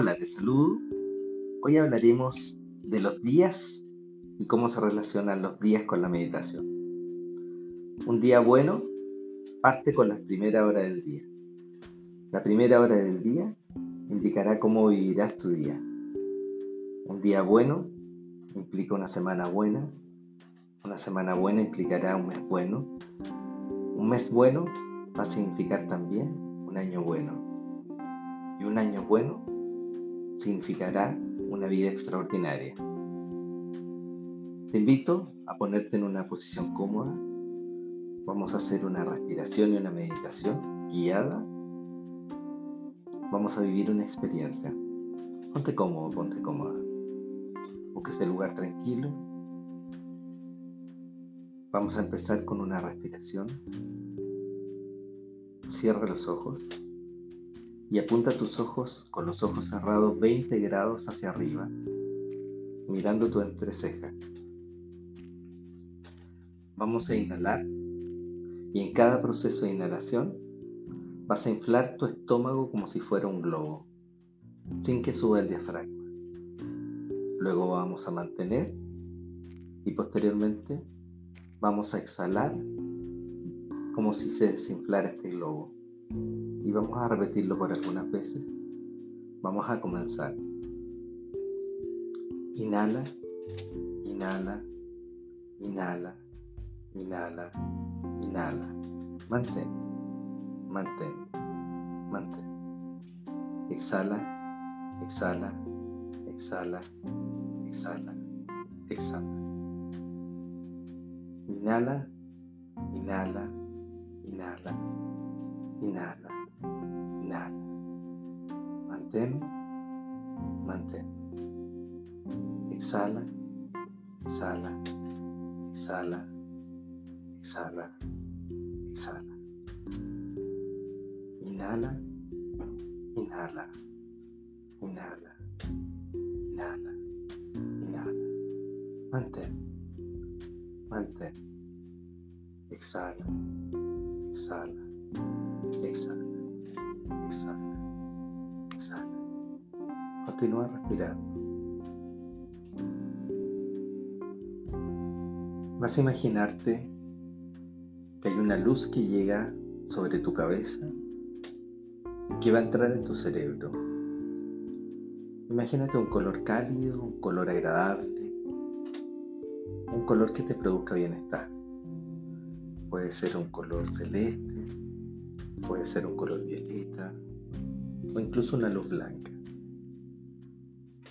Hola, te saludo. Hoy hablaremos de los días y cómo se relacionan los días con la meditación. Un día bueno parte con la primera hora del día. La primera hora del día indicará cómo vivirás tu día. Un día bueno implica una semana buena. Una semana buena implicará un mes bueno. Un mes bueno va a significar también un año bueno. Y un año bueno significará una vida extraordinaria. Te invito a ponerte en una posición cómoda. Vamos a hacer una respiración y una meditación guiada. Vamos a vivir una experiencia. Ponte cómodo, ponte cómoda. Busca ese lugar tranquilo. Vamos a empezar con una respiración. Cierra los ojos y apunta tus ojos con los ojos cerrados 20 grados hacia arriba, mirando tu entreceja. Vamos a inhalar y en cada proceso de inhalación vas a inflar tu estómago como si fuera un globo, sin que suba el diafragma. Luego vamos a mantener y posteriormente vamos a exhalar como si se desinflara este globo y vamos a repetirlo por algunas veces. Vamos a comenzar. Inhala, inhala, inhala, inhala, inhala. Mantén, mantén, mantén. Exhala, exhala, exhala, exhala, exhala. Inhala, inhala, inhala, inhala. Mantén, mantén. Exhala, exhala, exhala, exhala, exhala. Inhala, inhala, inhala, inhala, inhala. Mantén, mantén. Exhala, exhala, exhala, exhala. Continúa respirando. Vas a imaginarte que hay una luz que llega sobre tu cabeza y que va a entrar en tu cerebro. Imagínate un color cálido, un color agradable, un color que te produzca bienestar. Puede ser un color celeste, puede ser un color violeta o incluso una luz blanca.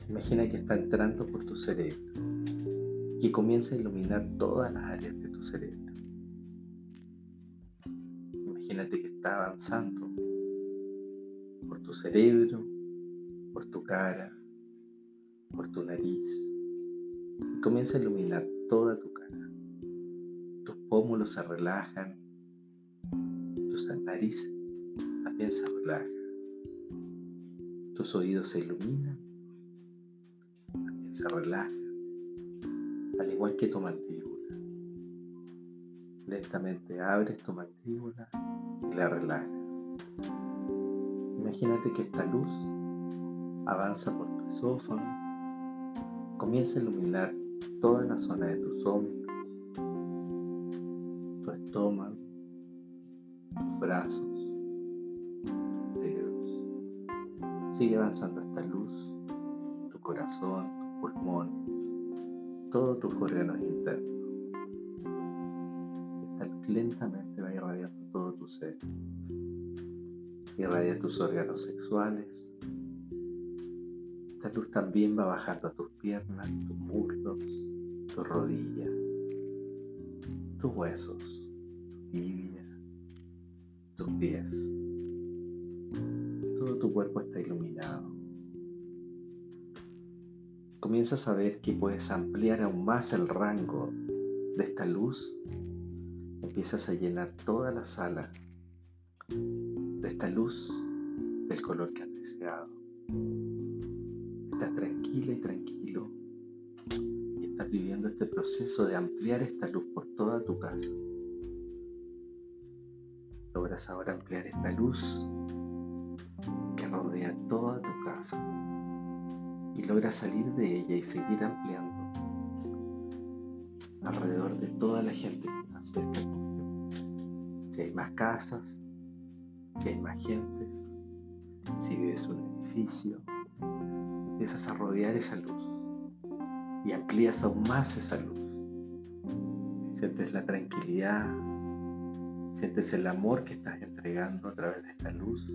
Imagina que está entrando por tu cerebro y comienza a iluminar todas las áreas de tu cerebro. Imagínate que está avanzando por tu cerebro, por tu cara, por tu nariz y comienza a iluminar toda tu cara. Tus pómulos se relajan, tus nariz también se relaja, tus oídos se iluminan se relaja, al igual que tu mandíbula. Lentamente abres tu mandíbula y la relajas. Imagínate que esta luz avanza por tu esófago, comienza a iluminar toda la zona de tus hombros, Sigue avanzando esta luz, tu corazón, pulmones, todos tus órganos internos. Esta luz lentamente va irradiando todo tu ser. Irradia tus órganos sexuales. Esta luz también va bajando a tus piernas, tus muslos, tus rodillas, tus huesos, tu tibia, tus pies. Tu cuerpo está iluminado comienzas a ver que puedes ampliar aún más el rango de esta luz, empiezas a llenar toda la sala de esta luz del color que has deseado. Estás tranquila y tranquilo y estás viviendo este proceso de ampliar esta luz por toda tu casa. Logras ahora ampliar esta luz rodea toda tu casa y logras salir de ella y seguir ampliando alrededor de toda la gente que está cerca Si hay más casas, si hay más gente, si vives un edificio, empiezas a rodear esa luz y amplías aún más esa luz. Sientes la tranquilidad, sientes el amor que estás entregando a través de esta luz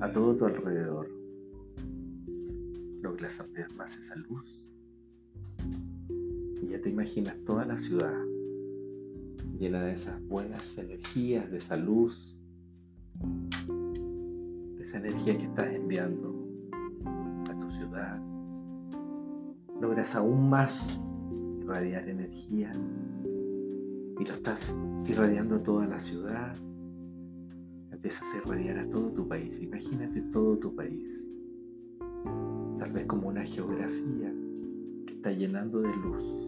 a todo tu alrededor. Logras ampliar más esa luz y ya te imaginas toda la ciudad llena de esas buenas energías, de esa luz, de esa energía que estás enviando a tu ciudad. Logras aún más irradiar energía y lo estás irradiando a toda la ciudad. Empiezas a irradiar a todo tu país. Imagínate todo tu país. Tal vez como una geografía que está llenando de luz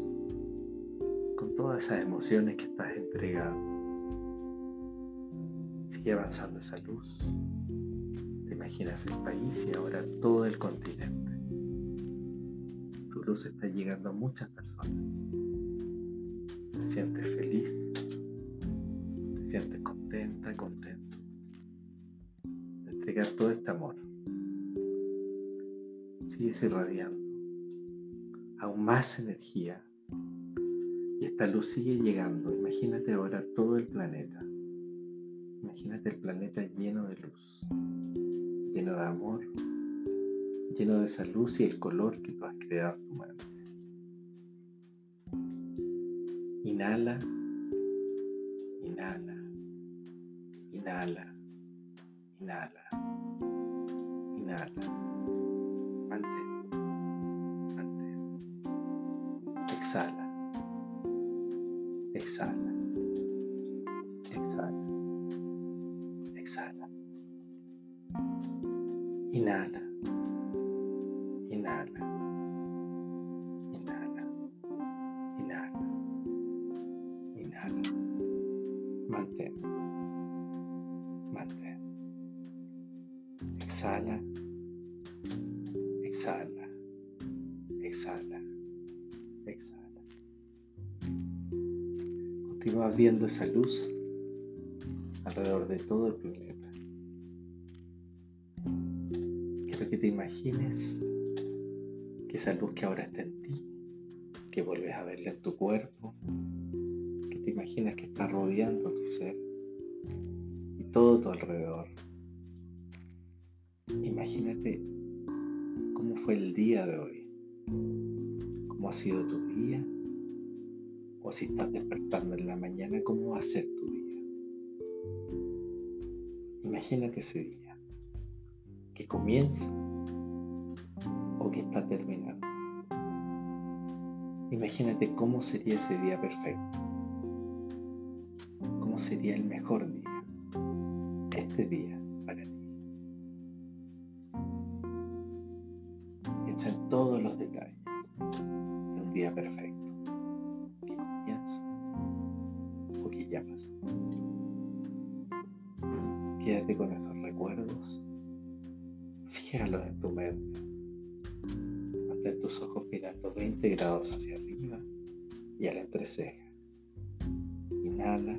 todas esas emociones que estás entregando. Sigue avanzando esa luz. Te imaginas el país y ahora todo el continente. Tu luz está llegando a muchas personas. Te sientes feliz. Te sientes contenta, contento. Todo este amor. Sigues irradiando aún más energía y esta luz sigue llegando. Imagínate ahora todo el planeta. Imagínate el planeta lleno de luz, lleno de amor, lleno de esa luz y el color que tú has creado en tu mente. Inhala, inhala, inhala, inhala, inhala. Mantén, mantén. Exhala. Exhala. Exhala. Exhala. Inhala. Inhala. Inhala. Inhala. Inhala. Mantén. Mantén. Exhala. Exhala. Exhala. Exhala. Continúa viendo esa luz alrededor de todo el planeta. Quiero que te imagines que esa luz que ahora está en ti, que vuelves a verla en tu cuerpo, que te imaginas que está rodeando tu ser y todo tu alrededor. Imagínate fue el día de hoy, cómo ha sido tu día o si estás despertando en la mañana, ¿cómo va a ser tu día? Imagínate ese día, que comienza o que está terminando. Imagínate cómo sería ese día perfecto, cómo sería el mejor día, este día de un día perfecto. ya pasó. Quédate con esos recuerdos, fíjalos en tu mente. Mantén tus ojos mirando 20 grados hacia arriba y a la entreceja. Inhala,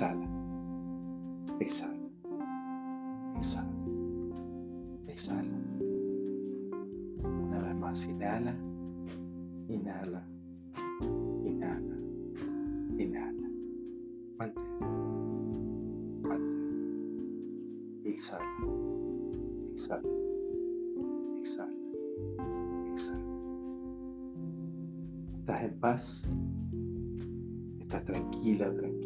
Exhala, exhala, exhala. Exhala. Una vez más, inhala, inhala, inhala, inhala. Mantén, mantén. Exhala, exhala, exhala, exhala. Estás en paz, estás tranquila, tranquilo.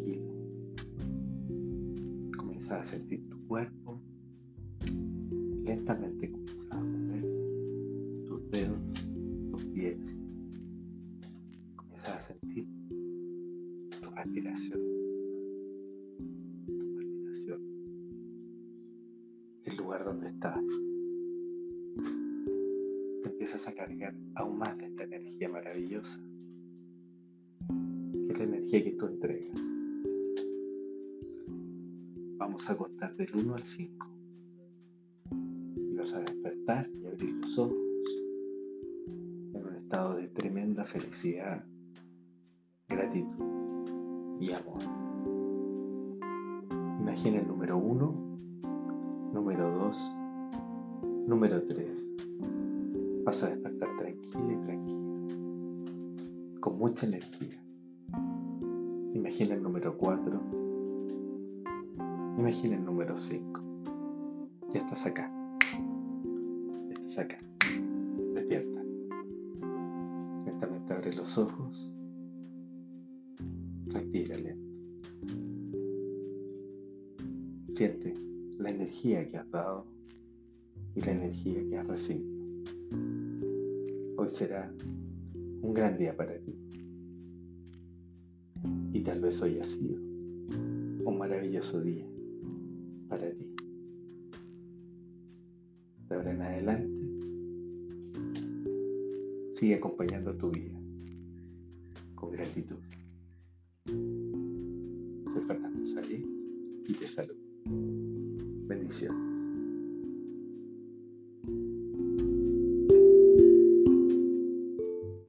Comienza a sentir tu cuerpo lentamente comienzas a mover tus dedos, tus pies. Comienzas a sentir tu respiración, tu respiración, el lugar donde estás. Te empiezas a cargar aún más de esta energía maravillosa. es la energía que tú entregas. Vamos a contar del 1 al 5. Y vas a despertar y abrir los ojos en un estado de tremenda felicidad, gratitud y amor. Imagina el número 1, número 2, número 3. Vas a despertar tranquila y tranquila, con mucha energía. Imagina el número 4. Imagina el número 5. Ya estás acá. Ya estás acá. Despierta. Lentamente abre los ojos. Respira lento. Siente la energía que has dado y la energía que has recibido. Hoy será un gran día para ti. Y tal vez hoy ha sido un maravilloso día para ti. De ahora en adelante, sigue acompañando tu vida con gratitud.